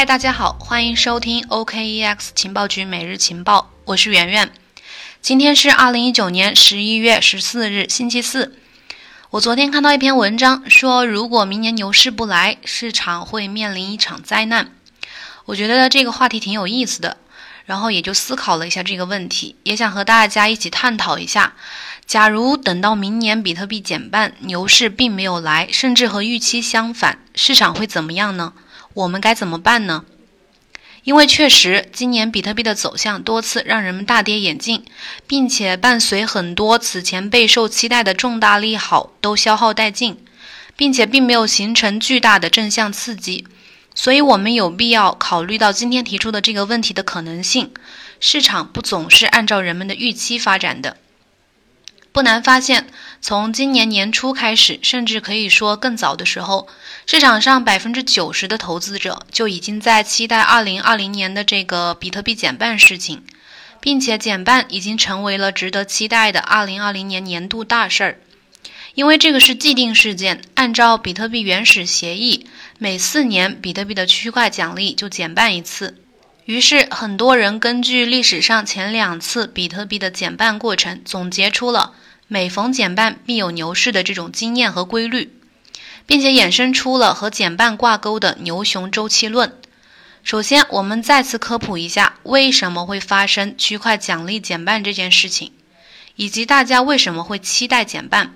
嗨，大家好，欢迎收听 OKEX 情报局每日情报，我是圆圆。今天是二零一九年十一月十四日，星期四。我昨天看到一篇文章，说如果明年牛市不来，市场会面临一场灾难。我觉得这个话题挺有意思的，然后也就思考了一下这个问题，也想和大家一起探讨一下：假如等到明年比特币减半，牛市并没有来，甚至和预期相反，市场会怎么样呢？我们该怎么办呢？因为确实，今年比特币的走向多次让人们大跌眼镜，并且伴随很多此前备受期待的重大利好都消耗殆尽，并且并没有形成巨大的正向刺激，所以我们有必要考虑到今天提出的这个问题的可能性：市场不总是按照人们的预期发展的。不难发现，从今年年初开始，甚至可以说更早的时候，市场上百分之九十的投资者就已经在期待二零二零年的这个比特币减半事情，并且减半已经成为了值得期待的二零二零年年度大事儿。因为这个是既定事件，按照比特币原始协议，每四年比特币的区块奖励就减半一次。于是，很多人根据历史上前两次比特币的减半过程，总结出了每逢减半必有牛市的这种经验和规律，并且衍生出了和减半挂钩的牛熊周期论。首先，我们再次科普一下为什么会发生区块奖励减半这件事情，以及大家为什么会期待减半。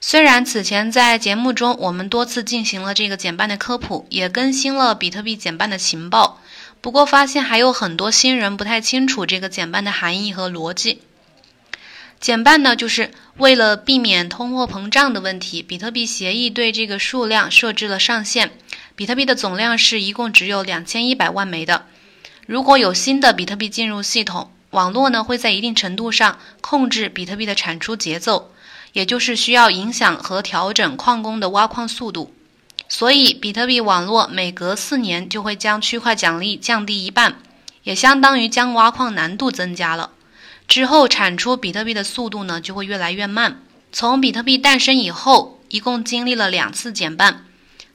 虽然此前在节目中我们多次进行了这个减半的科普，也更新了比特币减半的情报。不过，发现还有很多新人不太清楚这个减半的含义和逻辑。减半呢，就是为了避免通货膨胀的问题，比特币协议对这个数量设置了上限。比特币的总量是一共只有两千一百万枚的。如果有新的比特币进入系统，网络呢会在一定程度上控制比特币的产出节奏，也就是需要影响和调整矿工的挖矿速度。所以，比特币网络每隔四年就会将区块奖励降低一半，也相当于将挖矿难度增加了。之后产出比特币的速度呢就会越来越慢。从比特币诞生以后，一共经历了两次减半，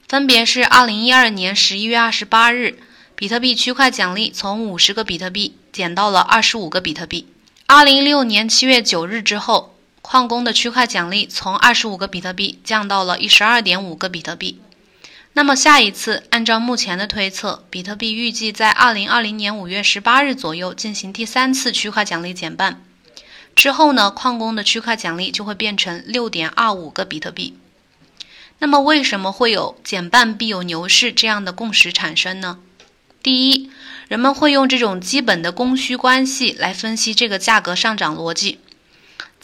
分别是2012年11月28日，比特币区块奖励从50个比特币减到了25个比特币；2016年7月9日之后，矿工的区块奖励从25个比特币降到了12.5个比特币。那么下一次，按照目前的推测，比特币预计在二零二零年五月十八日左右进行第三次区块奖励减半。之后呢，矿工的区块奖励就会变成六点二五个比特币。那么为什么会有减半必有牛市这样的共识产生呢？第一，人们会用这种基本的供需关系来分析这个价格上涨逻辑。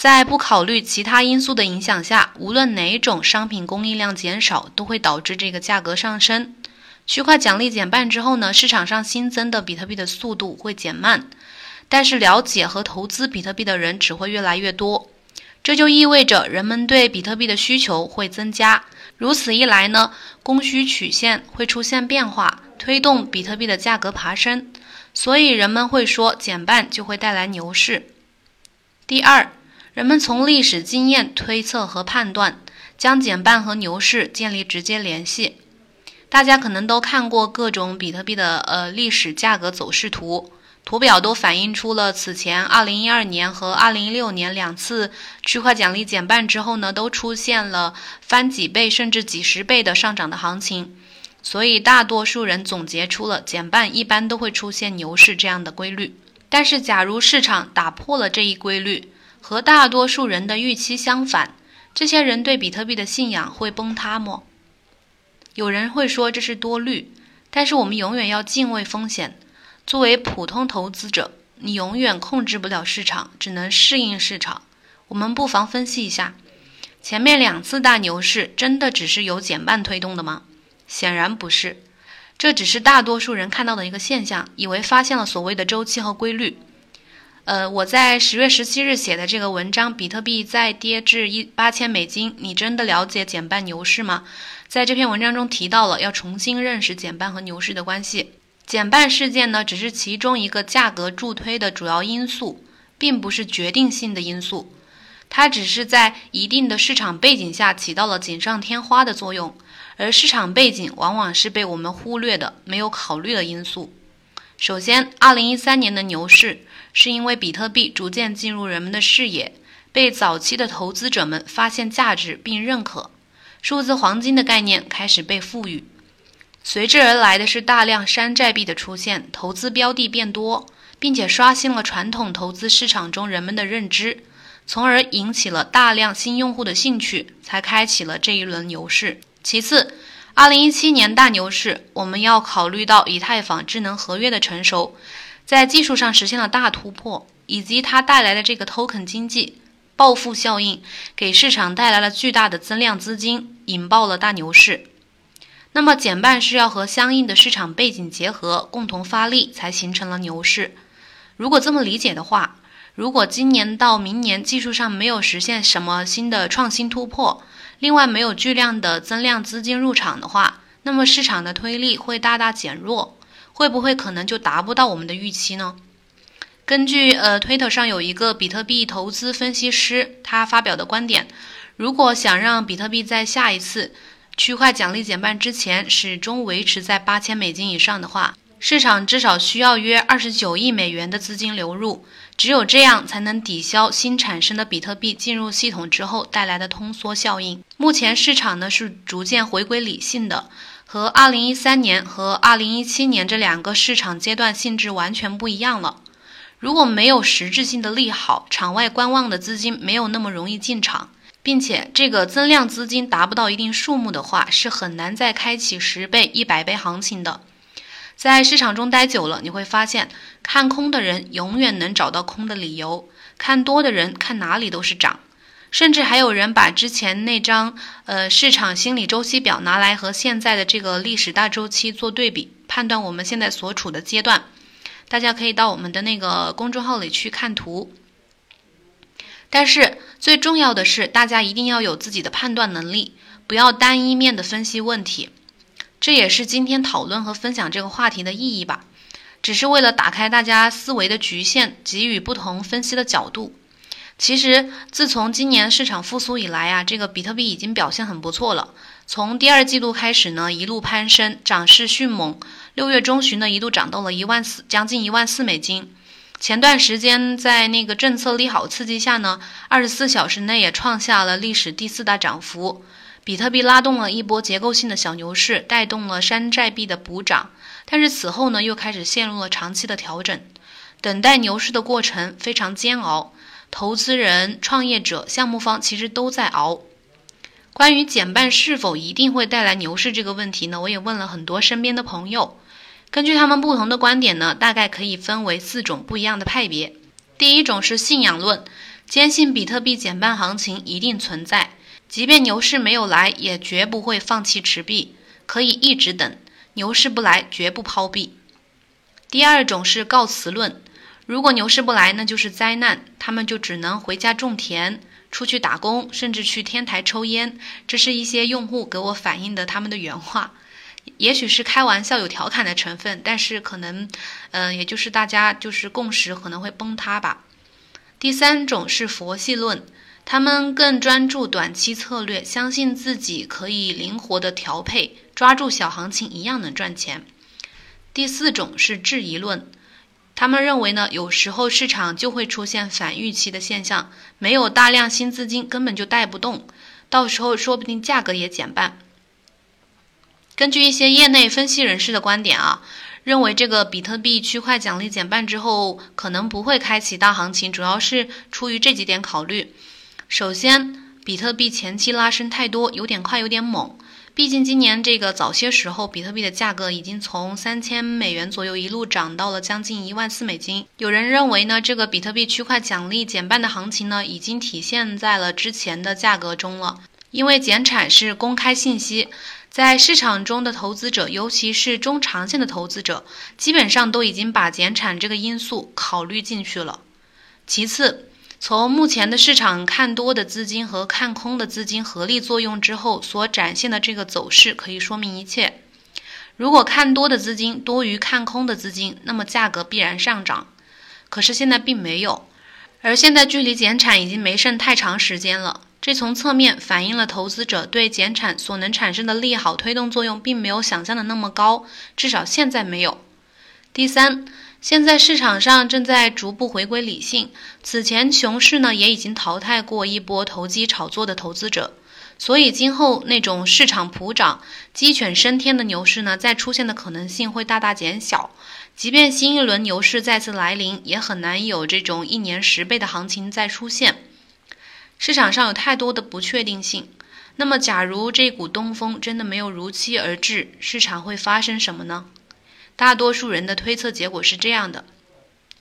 在不考虑其他因素的影响下，无论哪种商品供应量减少，都会导致这个价格上升。区块奖励减半之后呢，市场上新增的比特币的速度会减慢，但是了解和投资比特币的人只会越来越多。这就意味着人们对比特币的需求会增加。如此一来呢，供需曲线会出现变化，推动比特币的价格爬升。所以人们会说减半就会带来牛市。第二。人们从历史经验推测和判断，将减半和牛市建立直接联系。大家可能都看过各种比特币的呃历史价格走势图，图表都反映出了此前2012年和2016年两次区块奖励减半之后呢，都出现了翻几倍甚至几十倍的上涨的行情。所以大多数人总结出了减半一般都会出现牛市这样的规律。但是假如市场打破了这一规律，和大多数人的预期相反，这些人对比特币的信仰会崩塌吗？有人会说这是多虑，但是我们永远要敬畏风险。作为普通投资者，你永远控制不了市场，只能适应市场。我们不妨分析一下，前面两次大牛市真的只是由减半推动的吗？显然不是，这只是大多数人看到的一个现象，以为发现了所谓的周期和规律。呃，我在十月十七日写的这个文章，比特币再跌至一八千美金，你真的了解减半牛市吗？在这篇文章中提到了要重新认识减半和牛市的关系。减半事件呢，只是其中一个价格助推的主要因素，并不是决定性的因素。它只是在一定的市场背景下起到了锦上添花的作用，而市场背景往往是被我们忽略的、没有考虑的因素。首先，二零一三年的牛市是因为比特币逐渐进入人们的视野，被早期的投资者们发现价值并认可，数字黄金的概念开始被赋予。随之而来的是大量山寨币的出现，投资标的变多，并且刷新了传统投资市场中人们的认知，从而引起了大量新用户的兴趣，才开启了这一轮牛市。其次，二零一七年大牛市，我们要考虑到以太坊智能合约的成熟，在技术上实现了大突破，以及它带来的这个 token 经济暴富效应，给市场带来了巨大的增量资金，引爆了大牛市。那么减半是要和相应的市场背景结合，共同发力，才形成了牛市。如果这么理解的话，如果今年到明年技术上没有实现什么新的创新突破，另外没有巨量的增量资金入场的话，那么市场的推力会大大减弱，会不会可能就达不到我们的预期呢？根据呃推特上有一个比特币投资分析师他发表的观点，如果想让比特币在下一次区块奖励减半之前始终维持在八千美金以上的话，市场至少需要约二十九亿美元的资金流入，只有这样才能抵消新产生的比特币进入系统之后带来的通缩效应。目前市场呢是逐渐回归理性的，和二零一三年和二零一七年这两个市场阶段性质完全不一样了。如果没有实质性的利好，场外观望的资金没有那么容易进场。并且这个增量资金达不到一定数目的话，是很难再开启十倍、一百倍行情的。在市场中待久了，你会发现，看空的人永远能找到空的理由，看多的人看哪里都是涨。甚至还有人把之前那张呃市场心理周期表拿来和现在的这个历史大周期做对比，判断我们现在所处的阶段。大家可以到我们的那个公众号里去看图。但是最重要的是，大家一定要有自己的判断能力，不要单一面的分析问题。这也是今天讨论和分享这个话题的意义吧，只是为了打开大家思维的局限，给予不同分析的角度。其实，自从今年市场复苏以来啊，这个比特币已经表现很不错了。从第二季度开始呢，一路攀升，涨势迅猛。六月中旬呢，一度涨到了一万四，将近一万四美金。前段时间，在那个政策利好刺激下呢，二十四小时内也创下了历史第四大涨幅。比特币拉动了一波结构性的小牛市，带动了山寨币的补涨。但是此后呢，又开始陷入了长期的调整。等待牛市的过程非常煎熬，投资人、创业者、项目方其实都在熬。关于减半是否一定会带来牛市这个问题呢，我也问了很多身边的朋友。根据他们不同的观点呢，大概可以分为四种不一样的派别。第一种是信仰论，坚信比特币减半行情一定存在，即便牛市没有来，也绝不会放弃持币，可以一直等，牛市不来绝不抛币。第二种是告辞论，如果牛市不来，那就是灾难，他们就只能回家种田、出去打工，甚至去天台抽烟。这是一些用户给我反映的他们的原话。也许是开玩笑有调侃的成分，但是可能，嗯，也就是大家就是共识可能会崩塌吧。第三种是佛系论，他们更专注短期策略，相信自己可以灵活的调配，抓住小行情一样能赚钱。第四种是质疑论，他们认为呢，有时候市场就会出现反预期的现象，没有大量新资金根本就带不动，到时候说不定价格也减半。根据一些业内分析人士的观点啊，认为这个比特币区块奖励减半之后，可能不会开启大行情，主要是出于这几点考虑。首先，比特币前期拉升太多，有点快，有点猛。毕竟今年这个早些时候，比特币的价格已经从三千美元左右一路涨到了将近一万四美金。有人认为呢，这个比特币区块奖励减半的行情呢，已经体现在了之前的价格中了，因为减产是公开信息。在市场中的投资者，尤其是中长线的投资者，基本上都已经把减产这个因素考虑进去了。其次，从目前的市场看多的资金和看空的资金合力作用之后所展现的这个走势，可以说明一切。如果看多的资金多于看空的资金，那么价格必然上涨。可是现在并没有，而现在距离减产已经没剩太长时间了。这从侧面反映了投资者对减产所能产生的利好推动作用并没有想象的那么高，至少现在没有。第三，现在市场上正在逐步回归理性，此前熊市呢也已经淘汰过一波投机炒作的投资者，所以今后那种市场普涨、鸡犬升天的牛市呢再出现的可能性会大大减小。即便新一轮牛市再次来临，也很难有这种一年十倍的行情再出现。市场上有太多的不确定性，那么假如这股东风真的没有如期而至，市场会发生什么呢？大多数人的推测结果是这样的：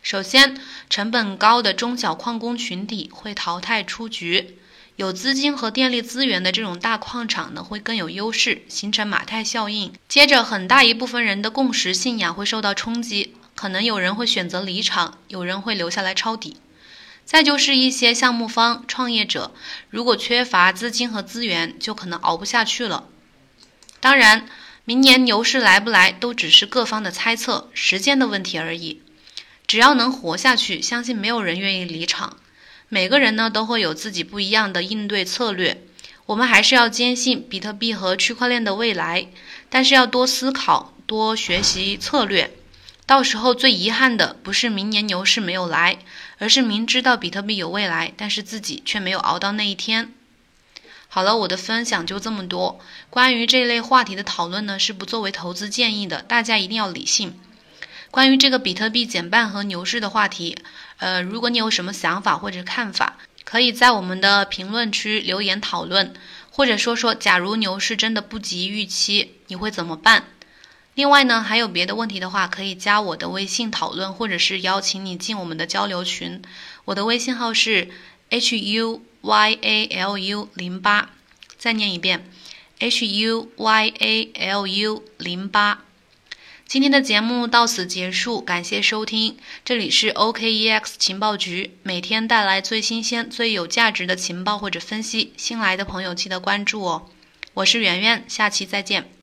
首先，成本高的中小矿工群体会淘汰出局，有资金和电力资源的这种大矿场呢会更有优势，形成马太效应。接着，很大一部分人的共识信仰会受到冲击，可能有人会选择离场，有人会留下来抄底。再就是一些项目方、创业者，如果缺乏资金和资源，就可能熬不下去了。当然，明年牛市来不来，都只是各方的猜测、时间的问题而已。只要能活下去，相信没有人愿意离场。每个人呢，都会有自己不一样的应对策略。我们还是要坚信比特币和区块链的未来，但是要多思考、多学习策略。到时候最遗憾的不是明年牛市没有来。而是明知道比特币有未来，但是自己却没有熬到那一天。好了，我的分享就这么多。关于这类话题的讨论呢，是不作为投资建议的，大家一定要理性。关于这个比特币减半和牛市的话题，呃，如果你有什么想法或者看法，可以在我们的评论区留言讨论，或者说说，假如牛市真的不及预期，你会怎么办？另外呢，还有别的问题的话，可以加我的微信讨论，或者是邀请你进我们的交流群。我的微信号是 h u y a l u 零八，再念一遍 h u y a l u 零八。今天的节目到此结束，感谢收听，这里是 OKEX 情报局，每天带来最新鲜、最有价值的情报或者分析。新来的朋友记得关注哦。我是圆圆，下期再见。